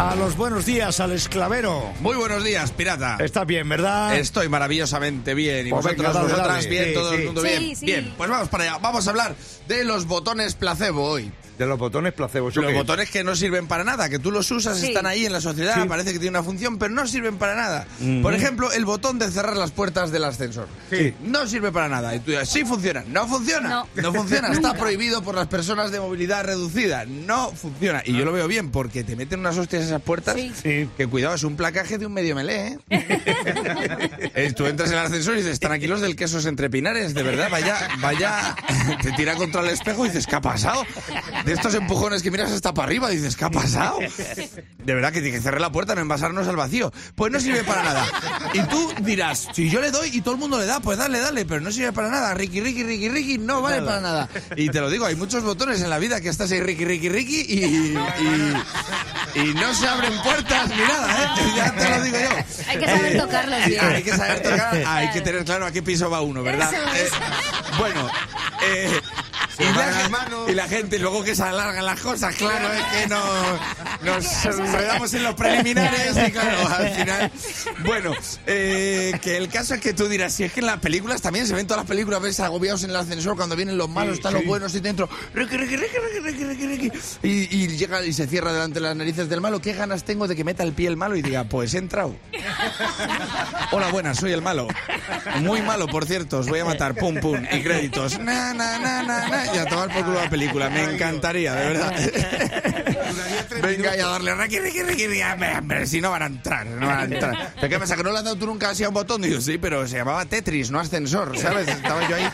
A los buenos días al esclavero. Muy buenos días, pirata. Estás bien, ¿verdad? Estoy maravillosamente bien. Y Pues vosotros, venga, dale, vosotras, dale. bien, Sí, todo sí. el mundo Sí, bien. sí. Bien, pues vamos para allá. Vamos a hablar de los botones placebo hoy. De los botones placebo. ¿eso Los botones que no sirven para nada, que tú los usas, Sí. están ahí en la sociedad, Sí. parece que tienen una función, pero no sirven para nada. Por ejemplo, el botón de cerrar las puertas del ascensor. Sí. No sirve para nada. Y tú dices, sí funciona. No funciona. No. funciona. Está prohibido por las personas de movilidad reducida. No funciona. Y yo lo veo bien porque te meten unas hostias esas puertas. Sí. Sí. Que cuidado, es un placaje de un medio melé, ¿eh? Eh, Tú entras en el ascensor y dices, están aquí los del quesos entre pinares, de verdad, vaya, vaya, te tira contra el espejo y dices, ¿qué ha pasado? De estos empujones que miras hasta para arriba, dices, ¿qué ha pasado? De verdad que tiene que cerrar la puerta, no envasarnos al vacío. Pues no sirve para nada. Y tú dirás, si yo le doy y todo el mundo le da, pues dale, dale, pero no sirve para nada. Ricky, Ricky, Ricky, Ricky, no vale para nada. Y te lo digo, hay muchos botones en la vida que estás ahí, Ricky, Ricky, Ricky, y, y, y no se abren puertas ni nada, ¿eh? Ya te lo digo yo. Hay que saber tocarlos bien. Hay que saber tocar, hay que tener claro a qué piso va uno, ¿verdad? Eh, bueno, eh, y, la, y gente luego que se alargan las cosas, claro, es que no, nos enredamos en los preliminares y claro, al final. Bueno, eh, que el caso es que tú dirás, si es que en las películas también se ven todas las películas, ves agobiados en el ascensor cuando vienen los malos, están los buenos y dentro, y llega y se cierra delante de las narices del malo. ¿Qué ganas tengo de que meta el pie el malo y diga, pues he entrado? Hola, buenas, soy el malo. Muy malo, por cierto, os voy a matar, pum, pum, y créditos. Na, na, na, na, na, y a tomar por culo la película, me encantaría, de verdad. Venga y a darle requi. Hombre, hombre, si no van a entrar, no van a entrar. ¿Pero qué pasa? ¿Que no le has dado tú nunca así a un botón? Digo, sí, pero se llamaba Tetris, no ascensor, ¿sabes? Estaba yo ahí.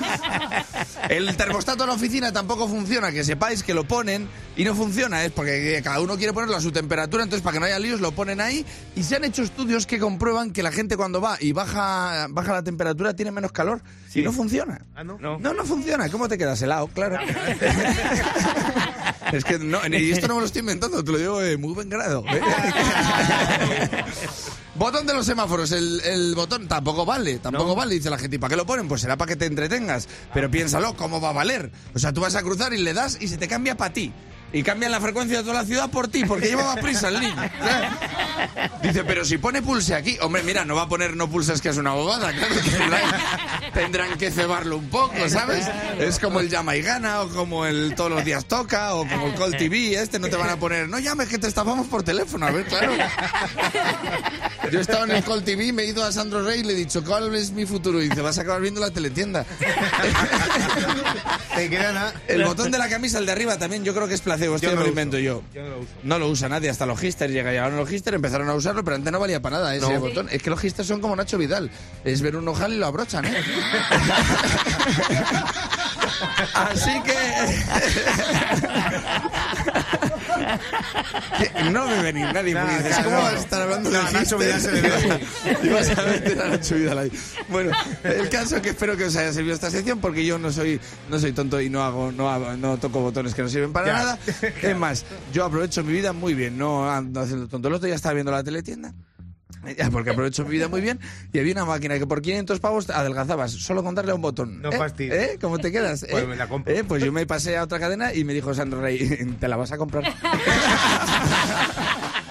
El termostato en la oficina tampoco funciona, que sepáis que lo ponen y no funciona, es porque cada uno quiere ponerlo a su temperatura, entonces para que no haya líos lo ponen ahí y se han hecho estudios que comprueban que la gente cuando va y baja, baja la temperatura tiene menos calor y no funciona. Ah, ¿no? No, no funciona. ¿Cómo te quedas helado? Claro. es que no, y esto no me lo estoy inventando, te lo digo de muy buen grado. ¿eh? Botón de los semáforos, el, el botón tampoco vale, tampoco vale, dice la gente. ¿Y para qué lo ponen? Pues será para que te entretengas. Pero piénsalo, ¿cómo va a valer? O sea, tú vas a cruzar y le das y se te cambia para ti. Y cambian la frecuencia de toda la ciudad por ti, porque llevaba prisa el niño. ¿sabes? Dice, pero si pone pulse aquí, hombre, mira, no va a poner no pulses que es una bobada, claro que tendrán, que cebarlo un poco, ¿sabes? Es como el llama y gana, o como el todos los días toca, o como el Call TV, este no te van a poner, no llames que te estafamos por teléfono, a ver, claro. Yo estaba en el Call TV, me he ido a Sandro Rey y le he dicho, ¿cuál es mi futuro? Y dice, vas a acabar viendo la teletienda. Te queda nada. El botón de la camisa, el de arriba, también yo creo que es Yo no me lo lo invento uso. yo. Yo no lo uso. No lo usa nadie, hasta los hipsters llega y ahora los hipsters empezaron a usarlo, pero antes no valía para nada ese No. botón. Es que los hipsters son como Nacho Vidal, es ver un ojal y lo abrochan, ¿eh? Así que... No debe venir nadie No, dices, ¿cómo no. vas a estar hablando de Nacho Vidal se le vas a meter a Nacho Vidal ahí. Bueno, el caso es que espero que os haya servido esta sección porque yo no soy no soy tonto y no hago no, no toco botones que no sirven para Ya. nada. Es más, yo aprovecho mi vida muy bien, no ando haciendo tonto. El otro día estaba viendo la teletienda. Ya, porque aprovecho mi vida muy bien y había una máquina que por 500 pavos adelgazabas solo con darle a un botón. No ¿Eh? fastidies. ¿Eh? ¿Cómo te quedas? Pues ¿Eh? me la compro. ¿Eh? Pues yo me pasé a otra cadena y me dijo Sandro Rey, ¿te la vas a comprar?